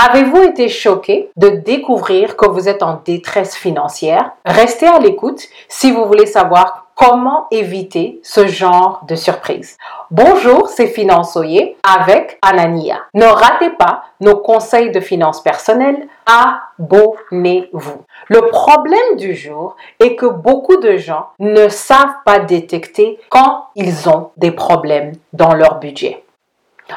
Avez-vous été choqué de découvrir que vous êtes en détresse financière? Restez à l'écoute si vous voulez savoir comment éviter ce genre de surprise. Bonjour, c'est Finançoyer avec Anania. Ne ratez pas nos conseils de finances personnelles. Abonnez-vous. Le problème du jour est que beaucoup de gens ne savent pas détecter quand ils ont des problèmes dans leur budget.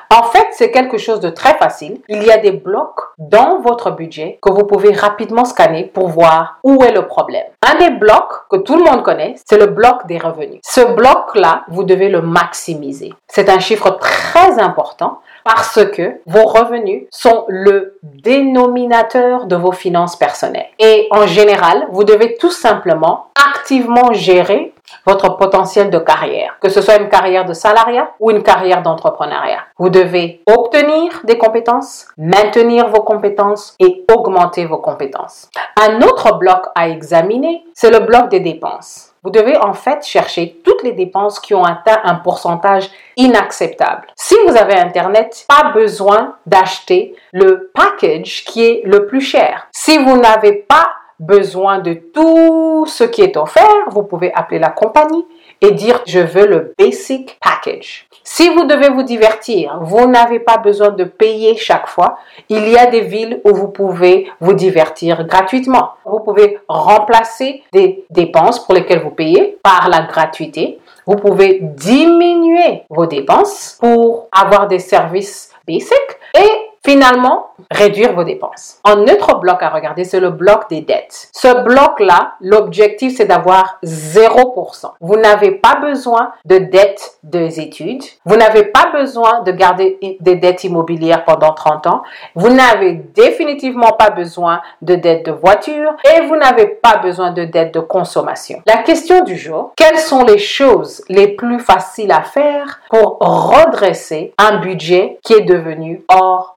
En fait, c'est quelque chose de très facile. Il y a des blocs dans votre budget que vous pouvez rapidement scanner pour voir où est le problème. Un des blocs que tout le monde connaît, c'est le bloc des revenus. Ce bloc-là, vous devez le maximiser. C'est un chiffre très important parce que vos revenus sont le dénominateur de vos finances personnelles. Et en général, vous devez tout simplement activement gérer votre potentiel de carrière, que ce soit une carrière de salariat ou une carrière d'entrepreneuriat. Vous devez obtenir des compétences, maintenir vos compétences et augmenter vos compétences. Un autre bloc à examiner, c'est le bloc des dépenses. Vous devez en fait chercher toutes les dépenses qui ont atteint un pourcentage inacceptable. Si vous avez Internet, pas besoin d'acheter le package qui est le plus cher. Si vous n'avez pas besoin de tout ce qui est offert, vous pouvez appeler la compagnie et dire je veux le basic package. Si vous devez vous divertir, vous n'avez pas besoin de payer chaque fois. Il y a des villes où vous pouvez vous divertir gratuitement. Vous pouvez remplacer des dépenses pour lesquelles vous payez par la gratuité. Vous pouvez diminuer vos dépenses pour avoir des services basic Finalement, réduire vos dépenses. Un autre bloc à regarder, c'est le bloc des dettes. Ce bloc-là, l'objectif, c'est d'avoir 0%. Vous n'avez pas besoin de dettes des études. Vous n'avez pas besoin de garder des dettes immobilières pendant 30 ans. Vous n'avez définitivement pas besoin de dettes de voiture et vous n'avez pas besoin de dettes de consommation. La question du jour, quelles sont les choses les plus faciles à faire pour redresser un budget qui est devenu hors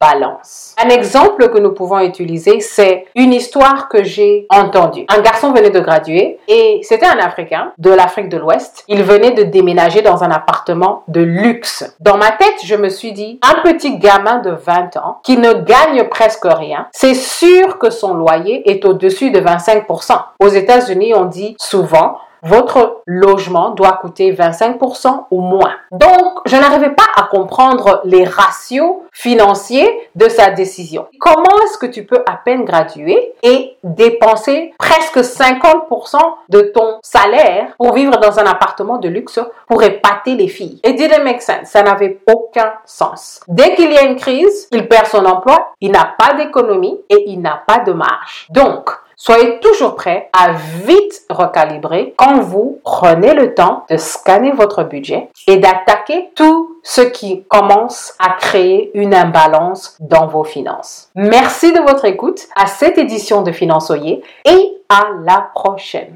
Un exemple que nous pouvons utiliser, c'est une histoire que j'ai entendue. Un garçon venait de graduer et c'était un Africain de l'Afrique de l'Ouest. Il venait de déménager dans un appartement de luxe. Dans ma tête, je me suis dit, un petit gamin de 20 ans qui ne gagne presque rien, c'est sûr que son loyer est au-dessus de 25%. Aux États-Unis, on dit souvent, votre logement doit coûter 25% ou moins. Donc, je n'arrivais pas à comprendre les ratios financiers de sa décision. Comment est-ce que tu peux à peine graduer et dépenser presque 50% de ton salaire pour vivre dans un appartement de luxe pour épater les filles? It didn't make sense. Ça n'avait aucun sens. Dès qu'il y a une crise, il perd son emploi, il n'a pas d'économie et il n'a pas de marge. Donc, Soyez toujours prêt à vite recalibrer quand vous prenez le temps de scanner votre budget et d'attaquer tout ce qui commence à créer une imbalance dans vos finances. Merci de votre écoute à cette édition de Finançoyer et à la prochaine.